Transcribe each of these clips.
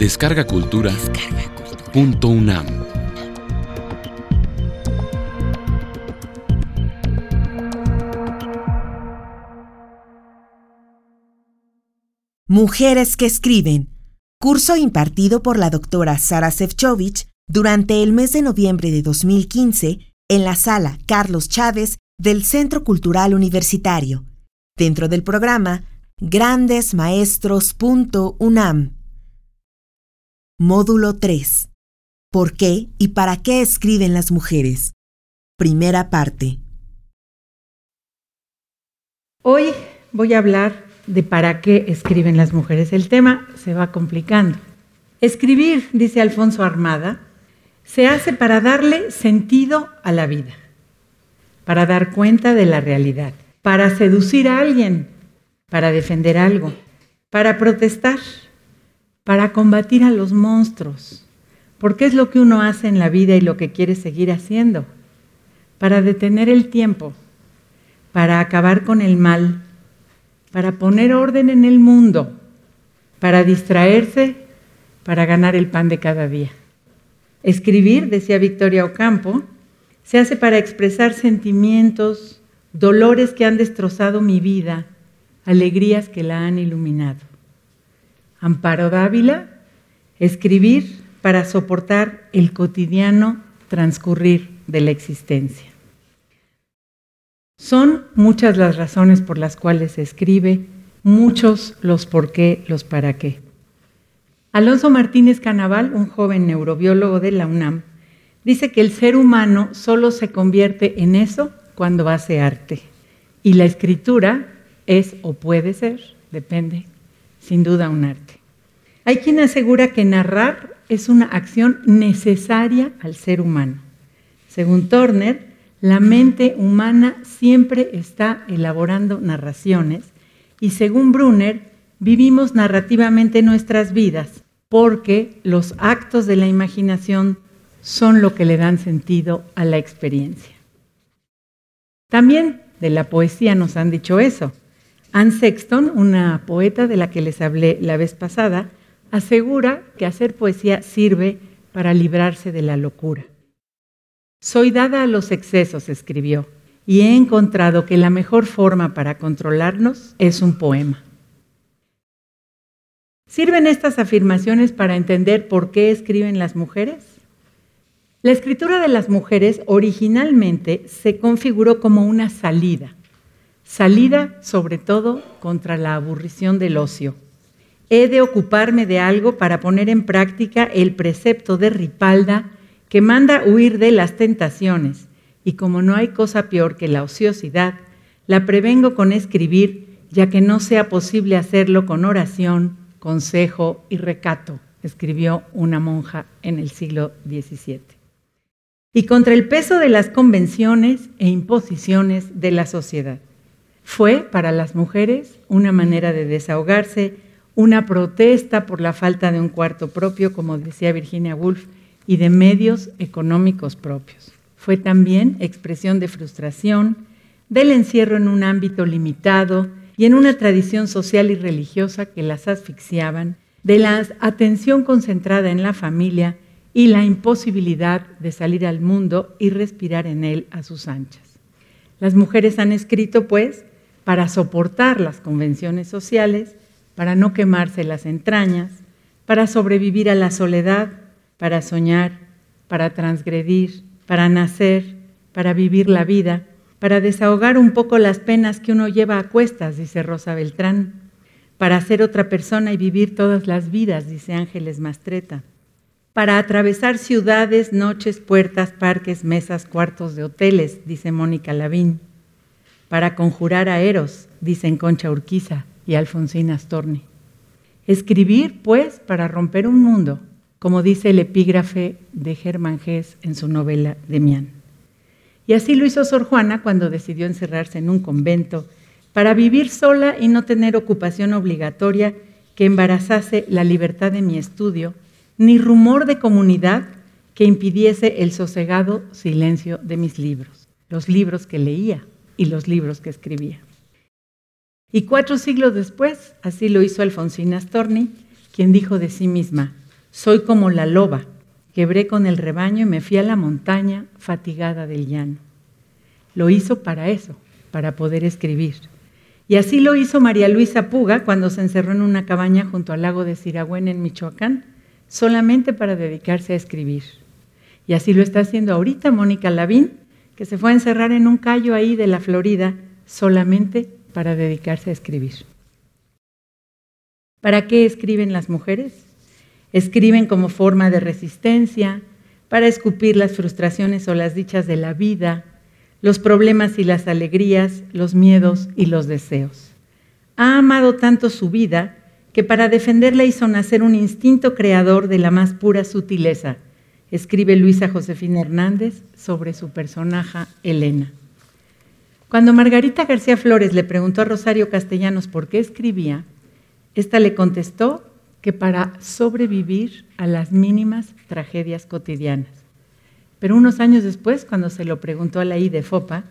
Descarga Cultura. Punto UNAM. Mujeres que escriben. Curso impartido por la doctora Sara Sefcovic durante el mes de noviembre de 2015 en la sala Carlos Chávez del Centro Cultural Universitario, dentro del programa grandesmaestros.unam. Módulo 3. ¿Por qué y para qué escriben las mujeres? Primera parte. Hoy voy a hablar de para qué escriben las mujeres. El tema se va complicando. Escribir, dice Alfonso Armada, se hace para darle sentido a la vida, para dar cuenta de la realidad, para seducir a alguien, para defender algo, para protestar, para combatir a los monstruos, porque es lo que uno hace en la vida y lo que quiere seguir haciendo, para detener el tiempo, para acabar con el mal, para poner orden en el mundo, para distraerse, para ganar el pan de cada día. Escribir, decía Victoria Ocampo, se hace para expresar sentimientos, dolores que han destrozado mi vida, alegrías que la han iluminado. Amparo Dávila, escribir para soportar el cotidiano transcurrir de la existencia. Son muchas las razones por las cuales se escribe, muchos los por qué, los para qué. Alonso Martínez Canaval, un joven neurobiólogo de la UNAM, dice que el ser humano solo se convierte en eso cuando hace arte. Y la escritura es o puede ser, depende, sin duda un arte. Hay quien asegura que narrar es una acción necesaria al ser humano. Según Turner, la mente humana siempre está elaborando narraciones y según Brunner, vivimos narrativamente nuestras vidas porque los actos de la imaginación son lo que le dan sentido a la experiencia. También de la poesía nos han dicho eso. Anne Sexton, una poeta de la que les hablé la vez pasada, asegura que hacer poesía sirve para librarse de la locura. Soy dada a los excesos, escribió, y he encontrado que la mejor forma para controlarnos es un poema. ¿Sirven estas afirmaciones para entender por qué escriben las mujeres? La escritura de las mujeres originalmente se configuró como una salida Salida sobre todo contra la aburrición del ocio. He de ocuparme de algo para poner en práctica el precepto de Ripalda que manda huir de las tentaciones, y como no hay cosa peor que la ociosidad, la prevengo con escribir, ya que no sea posible hacerlo con oración, consejo y recato, escribió una monja en el siglo XVII. Y contra el peso de las convenciones e imposiciones de la sociedad. Fue para las mujeres una manera de desahogarse, una protesta por la falta de un cuarto propio, como decía Virginia Woolf, y de medios económicos propios. Fue también expresión de frustración, del encierro en un ámbito limitado y en una tradición social y religiosa que las asfixiaban, de la atención concentrada en la familia y la imposibilidad de salir al mundo y respirar en él a sus anchas. Las mujeres han escrito, pues, para soportar las convenciones sociales, para no quemarse las entrañas, para sobrevivir a la soledad, para soñar, para transgredir, para nacer, para vivir la vida, para desahogar un poco las penas que uno lleva a cuestas, dice Rosa Beltrán, para ser otra persona y vivir todas las vidas, dice Ángeles Mastreta, para atravesar ciudades, noches, puertas, parques, mesas, cuartos de hoteles, dice Mónica Lavín para conjurar a Eros, dicen Concha Urquiza y Alfonsín Astorni. Escribir, pues, para romper un mundo, como dice el epígrafe de Germán Gess en su novela Demián. Y así lo hizo Sor Juana cuando decidió encerrarse en un convento para vivir sola y no tener ocupación obligatoria que embarazase la libertad de mi estudio, ni rumor de comunidad que impidiese el sosegado silencio de mis libros, los libros que leía y los libros que escribía. Y cuatro siglos después, así lo hizo Alfonsina Storni, quien dijo de sí misma, Soy como la loba, quebré con el rebaño y me fui a la montaña fatigada del llano. Lo hizo para eso, para poder escribir. Y así lo hizo María Luisa Puga cuando se encerró en una cabaña junto al lago de Siragüen en Michoacán, solamente para dedicarse a escribir. Y así lo está haciendo ahorita Mónica Lavín, que se fue a encerrar en un callo ahí de la Florida solamente para dedicarse a escribir. ¿Para qué escriben las mujeres? Escriben como forma de resistencia, para escupir las frustraciones o las dichas de la vida, los problemas y las alegrías, los miedos y los deseos. Ha amado tanto su vida que para defenderla hizo nacer un instinto creador de la más pura sutileza, escribe Luisa Josefina Hernández sobre su personaje Elena. Cuando Margarita García Flores le preguntó a Rosario Castellanos por qué escribía, ésta le contestó que para sobrevivir a las mínimas tragedias cotidianas. Pero unos años después, cuando se lo preguntó a la I de FOPA,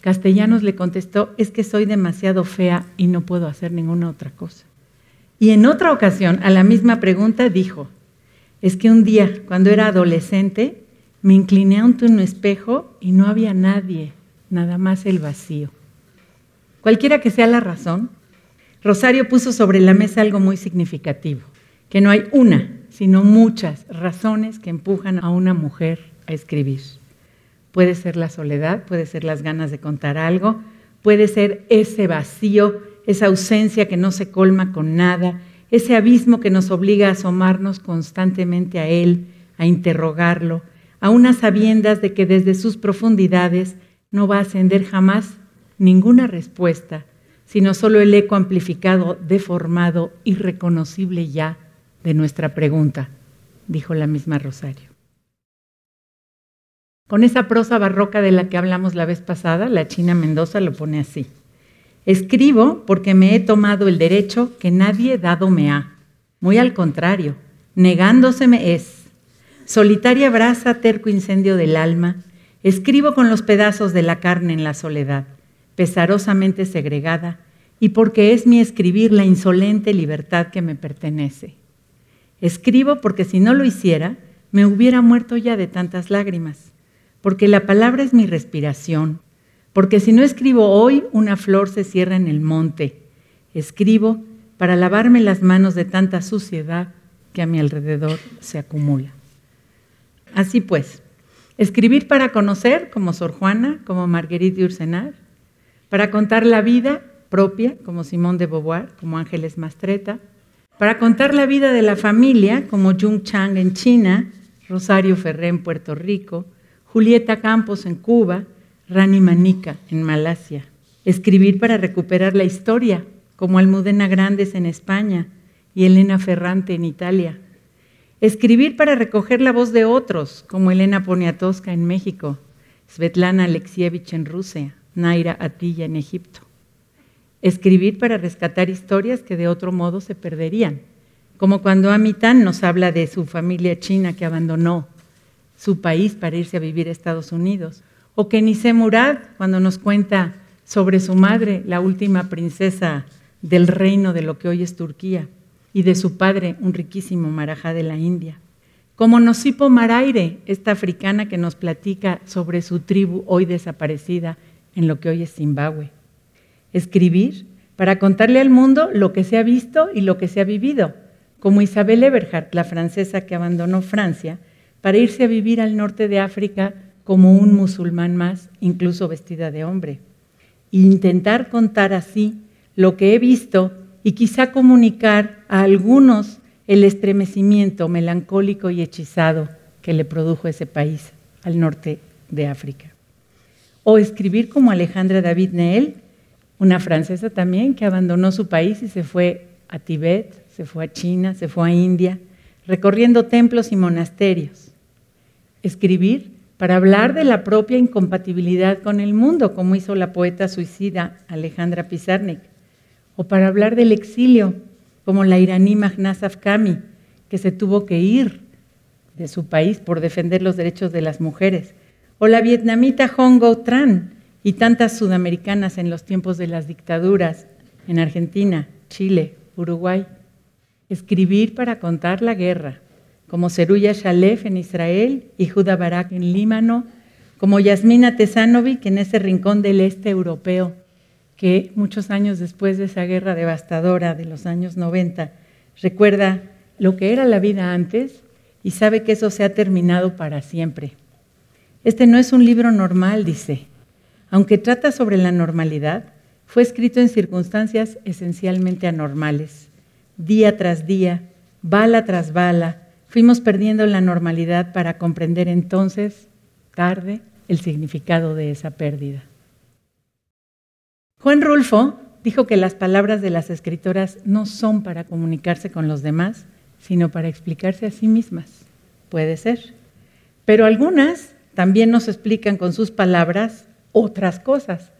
Castellanos le contestó, es que soy demasiado fea y no puedo hacer ninguna otra cosa. Y en otra ocasión, a la misma pregunta, dijo, es que un día, cuando era adolescente, me incliné ante un espejo y no había nadie, nada más el vacío. Cualquiera que sea la razón, Rosario puso sobre la mesa algo muy significativo, que no hay una, sino muchas razones que empujan a una mujer a escribir. Puede ser la soledad, puede ser las ganas de contar algo, puede ser ese vacío, esa ausencia que no se colma con nada, ese abismo que nos obliga a asomarnos constantemente a él, a interrogarlo, a unas sabiendas de que desde sus profundidades no va a ascender jamás ninguna respuesta, sino solo el eco amplificado, deformado, irreconocible ya de nuestra pregunta, dijo la misma Rosario. Con esa prosa barroca de la que hablamos la vez pasada, la China Mendoza lo pone así. Escribo porque me he tomado el derecho que nadie dado me ha. Muy al contrario, negándoseme es. Solitaria brasa, terco incendio del alma, escribo con los pedazos de la carne en la soledad, pesarosamente segregada, y porque es mi escribir la insolente libertad que me pertenece. Escribo porque si no lo hiciera, me hubiera muerto ya de tantas lágrimas porque la palabra es mi respiración, porque si no escribo hoy, una flor se cierra en el monte. Escribo para lavarme las manos de tanta suciedad que a mi alrededor se acumula. Así pues, escribir para conocer, como Sor Juana, como Marguerite Ursenar, para contar la vida propia, como Simón de Beauvoir, como Ángeles Mastreta, para contar la vida de la familia, como Jung Chang en China, Rosario Ferré en Puerto Rico, Julieta Campos en Cuba, Rani Manica en Malasia. Escribir para recuperar la historia, como Almudena Grandes en España y Elena Ferrante en Italia. Escribir para recoger la voz de otros, como Elena Poniatowska en México, Svetlana Alexievich en Rusia, Naira Atilla en Egipto. Escribir para rescatar historias que de otro modo se perderían, como cuando Amitan nos habla de su familia china que abandonó su país para irse a vivir a Estados Unidos. O Kenise Murad, cuando nos cuenta sobre su madre, la última princesa del reino de lo que hoy es Turquía, y de su padre, un riquísimo marajá de la India. Como Nosipo Maraire, esta africana que nos platica sobre su tribu hoy desaparecida en lo que hoy es Zimbabue. Escribir para contarle al mundo lo que se ha visto y lo que se ha vivido, como Isabel Eberhardt, la francesa que abandonó Francia para irse a vivir al norte de África como un musulmán más, incluso vestida de hombre. E intentar contar así lo que he visto y quizá comunicar a algunos el estremecimiento melancólico y hechizado que le produjo ese país al norte de África. O escribir como Alejandra David Neel, una francesa también que abandonó su país y se fue a Tibet, se fue a China, se fue a India, recorriendo templos y monasterios escribir para hablar de la propia incompatibilidad con el mundo, como hizo la poeta suicida Alejandra Pizarnik, o para hablar del exilio, como la iraní Mahnaz Afkami, que se tuvo que ir de su país por defender los derechos de las mujeres, o la vietnamita Hong Go Tran y tantas sudamericanas en los tiempos de las dictaduras en Argentina, Chile, Uruguay. Escribir para contar la guerra, como Seruya Shalef en Israel y Judah Barak en Líbano, como Yasmina Tesanovic en ese rincón del este europeo, que muchos años después de esa guerra devastadora de los años 90 recuerda lo que era la vida antes y sabe que eso se ha terminado para siempre. Este no es un libro normal, dice. Aunque trata sobre la normalidad, fue escrito en circunstancias esencialmente anormales. Día tras día, bala tras bala, fuimos perdiendo la normalidad para comprender entonces, tarde, el significado de esa pérdida. Juan Rulfo dijo que las palabras de las escritoras no son para comunicarse con los demás, sino para explicarse a sí mismas. Puede ser. Pero algunas también nos explican con sus palabras otras cosas.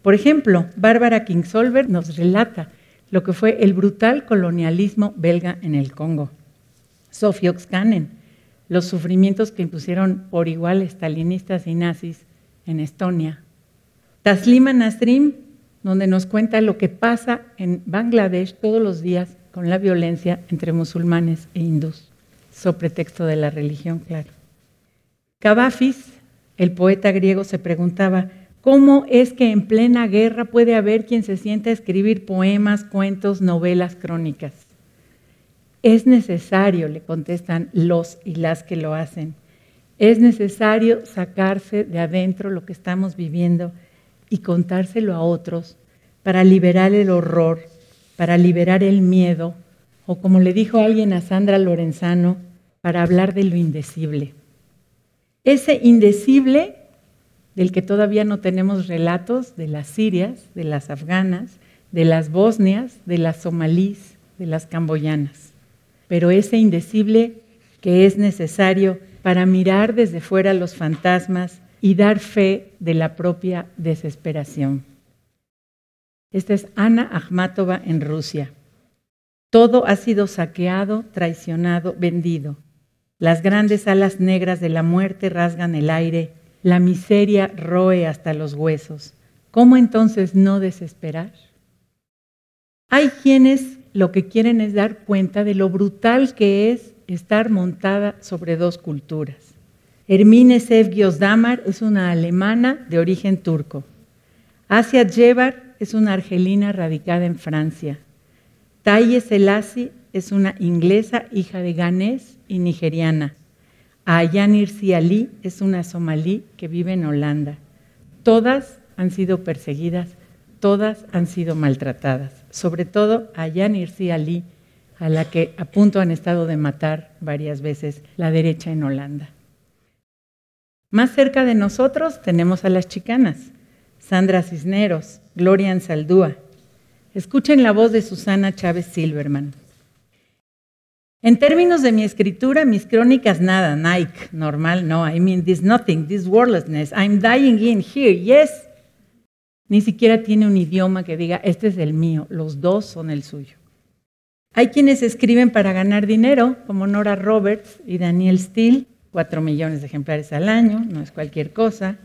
Por ejemplo, Bárbara Kingsolver nos relata lo que fue el brutal colonialismo belga en el Congo. Sophie Oxcanen, los sufrimientos que impusieron por igual estalinistas y nazis en Estonia. Taslima Nasrim, donde nos cuenta lo que pasa en Bangladesh todos los días con la violencia entre musulmanes e hindús, sobre pretexto de la religión, claro. Cavafis, el poeta griego, se preguntaba, ¿cómo es que en plena guerra puede haber quien se sienta a escribir poemas, cuentos, novelas, crónicas? Es necesario, le contestan los y las que lo hacen, es necesario sacarse de adentro lo que estamos viviendo y contárselo a otros para liberar el horror, para liberar el miedo, o como le dijo alguien a Sandra Lorenzano, para hablar de lo indecible. Ese indecible del que todavía no tenemos relatos de las sirias, de las afganas, de las bosnias, de las somalíes, de las camboyanas pero ese indecible que es necesario para mirar desde fuera los fantasmas y dar fe de la propia desesperación. Esta es Ana Akhmatova en Rusia. Todo ha sido saqueado, traicionado, vendido. Las grandes alas negras de la muerte rasgan el aire, la miseria roe hasta los huesos. ¿Cómo entonces no desesperar? Hay quienes lo que quieren es dar cuenta de lo brutal que es estar montada sobre dos culturas. Hermine Sevgiosdamar es una alemana de origen turco. Asia Jebar es una argelina radicada en Francia. Taye Selassie es una inglesa hija de ganés y nigeriana. Ayan Irsi Ali es una somalí que vive en Holanda. Todas han sido perseguidas, todas han sido maltratadas sobre todo a Yanirsi Ali, a la que a punto han estado de matar varias veces la derecha en Holanda. Más cerca de nosotros tenemos a las chicanas, Sandra Cisneros, Gloria Ansaldúa. Escuchen la voz de Susana Chávez Silverman. En términos de mi escritura, mis crónicas nada, Nike, normal, no, I mean this nothing, this wordlessness, I'm dying in here, yes, ni siquiera tiene un idioma que diga, este es el mío, los dos son el suyo. Hay quienes escriben para ganar dinero, como Nora Roberts y Daniel Steele, cuatro millones de ejemplares al año, no es cualquier cosa.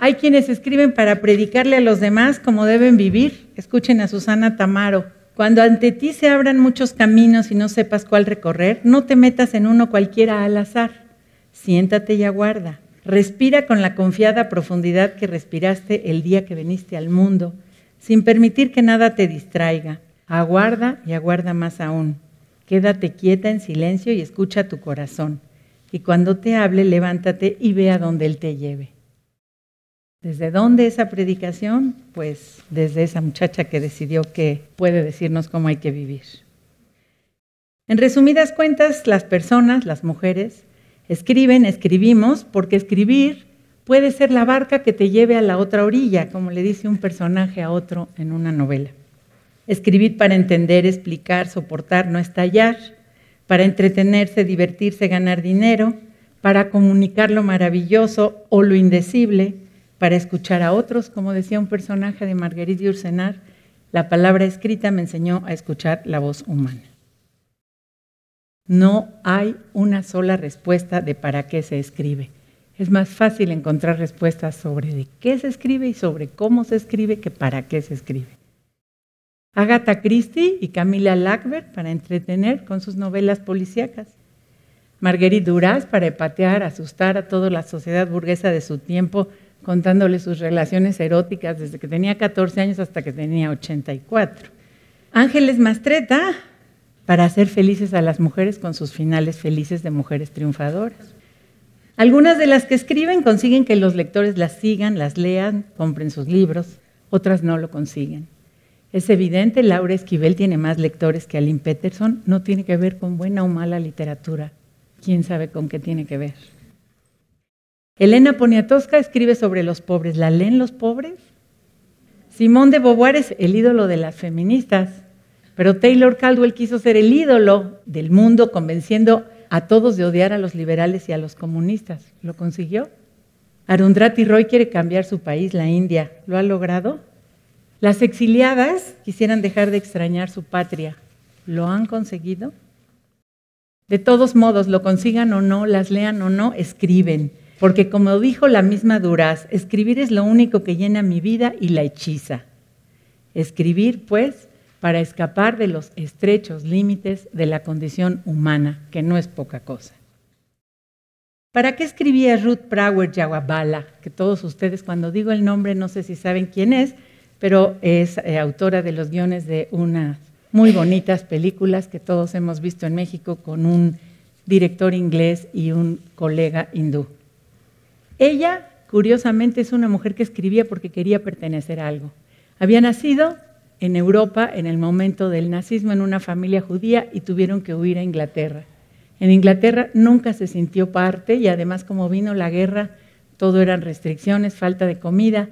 Hay quienes escriben para predicarle a los demás cómo deben vivir. Escuchen a Susana Tamaro. Cuando ante ti se abran muchos caminos y no sepas cuál recorrer, no te metas en uno cualquiera al azar. Siéntate y aguarda. Respira con la confiada profundidad que respiraste el día que viniste al mundo, sin permitir que nada te distraiga. Aguarda y aguarda más aún. Quédate quieta en silencio y escucha tu corazón. Y cuando te hable, levántate y ve a donde Él te lleve. ¿Desde dónde esa predicación? Pues desde esa muchacha que decidió que puede decirnos cómo hay que vivir. En resumidas cuentas, las personas, las mujeres, Escriben, escribimos, porque escribir puede ser la barca que te lleve a la otra orilla, como le dice un personaje a otro en una novela. Escribir para entender, explicar, soportar, no estallar, para entretenerse, divertirse, ganar dinero, para comunicar lo maravilloso o lo indecible, para escuchar a otros, como decía un personaje de Marguerite Yourcenar, la palabra escrita me enseñó a escuchar la voz humana. No hay una sola respuesta de para qué se escribe. Es más fácil encontrar respuestas sobre de qué se escribe y sobre cómo se escribe que para qué se escribe. Agatha Christie y Camila Lackberg para entretener con sus novelas policíacas. Marguerite Duras para epatear, asustar a toda la sociedad burguesa de su tiempo, contándole sus relaciones eróticas desde que tenía 14 años hasta que tenía 84. Ángeles Mastreta para hacer felices a las mujeres con sus finales felices de mujeres triunfadoras. Algunas de las que escriben consiguen que los lectores las sigan, las lean, compren sus libros, otras no lo consiguen. Es evidente, Laura Esquivel tiene más lectores que Aline Peterson, no tiene que ver con buena o mala literatura, quién sabe con qué tiene que ver. Elena Poniatowska escribe sobre los pobres. ¿La leen los pobres? Simón de Beauvoir es el ídolo de las feministas, pero Taylor Caldwell quiso ser el ídolo del mundo, convenciendo a todos de odiar a los liberales y a los comunistas. ¿Lo consiguió? Arundrati Roy quiere cambiar su país, la India. ¿Lo ha logrado? Las exiliadas quisieran dejar de extrañar su patria. ¿Lo han conseguido? De todos modos, lo consigan o no, las lean o no, escriben. Porque como dijo la misma Duraz, escribir es lo único que llena mi vida y la hechiza. Escribir, pues, para escapar de los estrechos límites de la condición humana, que no es poca cosa. ¿Para qué escribía Ruth Brower Yawabala? Que todos ustedes, cuando digo el nombre, no sé si saben quién es, pero es eh, autora de los guiones de unas muy bonitas películas que todos hemos visto en México con un director inglés y un colega hindú. Ella, curiosamente, es una mujer que escribía porque quería pertenecer a algo. Había nacido en Europa en el momento del nazismo en una familia judía y tuvieron que huir a Inglaterra. En Inglaterra nunca se sintió parte y además como vino la guerra, todo eran restricciones, falta de comida.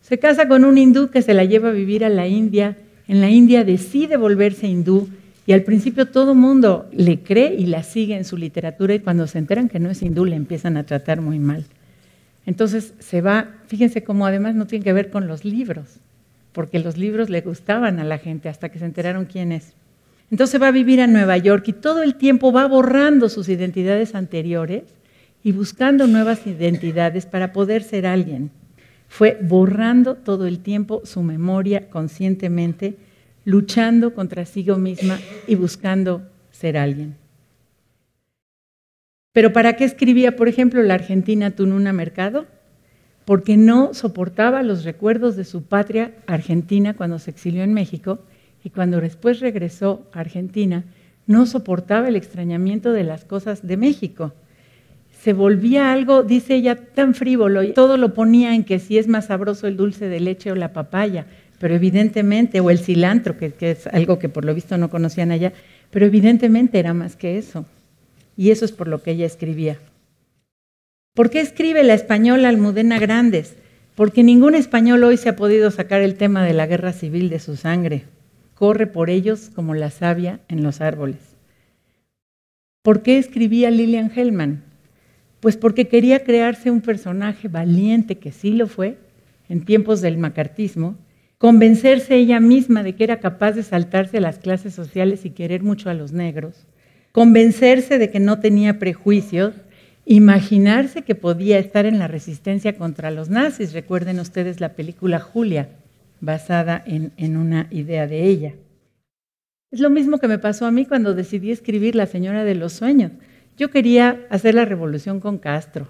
Se casa con un hindú que se la lleva a vivir a la India. En la India decide volverse hindú y al principio todo mundo le cree y la sigue en su literatura y cuando se enteran que no es hindú le empiezan a tratar muy mal. Entonces se va, fíjense cómo además no tiene que ver con los libros, porque los libros le gustaban a la gente hasta que se enteraron quién es. Entonces va a vivir a Nueva York y todo el tiempo va borrando sus identidades anteriores y buscando nuevas identidades para poder ser alguien. Fue borrando todo el tiempo su memoria conscientemente, luchando contra sí misma y buscando ser alguien. Pero ¿para qué escribía, por ejemplo, la Argentina Tununa Mercado? Porque no soportaba los recuerdos de su patria argentina cuando se exilió en México y cuando después regresó a Argentina, no soportaba el extrañamiento de las cosas de México. Se volvía algo, dice ella, tan frívolo y todo lo ponía en que si es más sabroso el dulce de leche o la papaya, pero evidentemente, o el cilantro, que, que es algo que por lo visto no conocían allá, pero evidentemente era más que eso. Y eso es por lo que ella escribía. ¿Por qué escribe la española Almudena Grandes? Porque ningún español hoy se ha podido sacar el tema de la guerra civil de su sangre. Corre por ellos como la savia en los árboles. ¿Por qué escribía Lilian Hellman? Pues porque quería crearse un personaje valiente, que sí lo fue, en tiempos del macartismo, convencerse ella misma de que era capaz de saltarse las clases sociales y querer mucho a los negros, convencerse de que no tenía prejuicios, imaginarse que podía estar en la resistencia contra los nazis. Recuerden ustedes la película Julia, basada en, una idea de ella. Es lo mismo que me pasó a mí cuando decidí escribir La Señora de los Sueños. Yo quería hacer la revolución con Castro.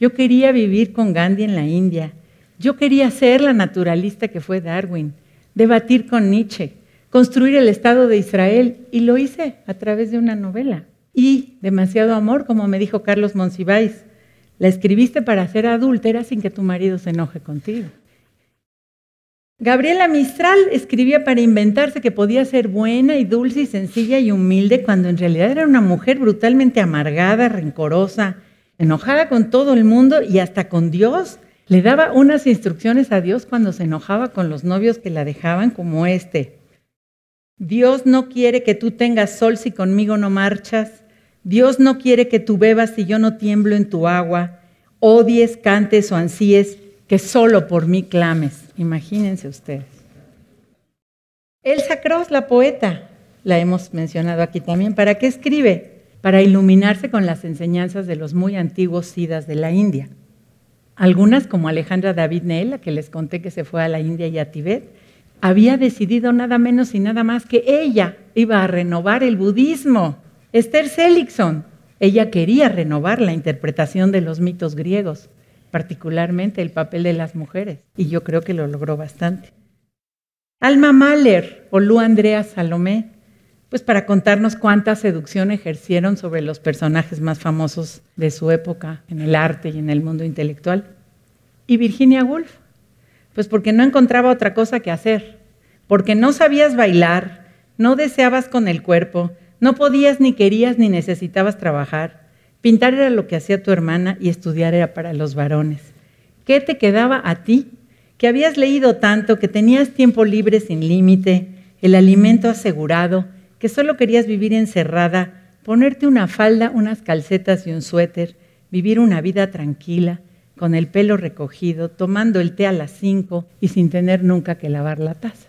Yo quería vivir con Gandhi en la India. Yo quería ser la naturalista que fue Darwin, debatir con Nietzsche, construir el Estado de Israel y lo hice a través de una novela. Y demasiado amor, como me dijo Carlos Monsiváis, la escribiste para ser adúltera sin que tu marido se enoje contigo. Gabriela Mistral escribía para inventarse que podía ser buena y dulce y sencilla y humilde cuando en realidad era una mujer brutalmente amargada, rencorosa, enojada con todo el mundo y hasta con Dios. Le daba unas instrucciones a Dios cuando se enojaba con los novios que la dejaban como este. Dios no quiere que tú tengas sol si conmigo no marchas. Dios no quiere que tú bebas si yo no tiemblo en tu agua. Odies, cantes o ansíes, que solo por mí clames. Imagínense ustedes. Elsa Cross, la poeta, la hemos mencionado aquí también. ¿Para qué escribe? Para iluminarse con las enseñanzas de los muy antiguos sidas de la India. Algunas, como Alejandra David Neil, la que les conté que se fue a la India y a Tibet, había decidido nada menos y nada más que ella iba a renovar el budismo. Esther Seligson, Ella quería renovar la interpretación de los mitos griegos, particularmente el papel de las mujeres, y yo creo que lo logró bastante. Alma Mahler o Lu Andrea Salomé, pues para contarnos cuánta seducción ejercieron sobre los personajes más famosos de su época en el arte y en el mundo intelectual. Y Virginia Woolf, pues porque no encontraba otra cosa que hacer, porque no sabías bailar, no deseabas con el cuerpo, no podías ni querías ni necesitabas trabajar. Pintar era lo que hacía tu hermana y estudiar era para los varones. ¿Qué te quedaba a ti? Que habías leído tanto, que tenías tiempo libre sin límite, el alimento asegurado, que solo querías vivir encerrada, ponerte una falda, unas calcetas y un suéter, vivir una vida tranquila, con el pelo recogido, tomando el té a las cinco y sin tener nunca que lavar la taza.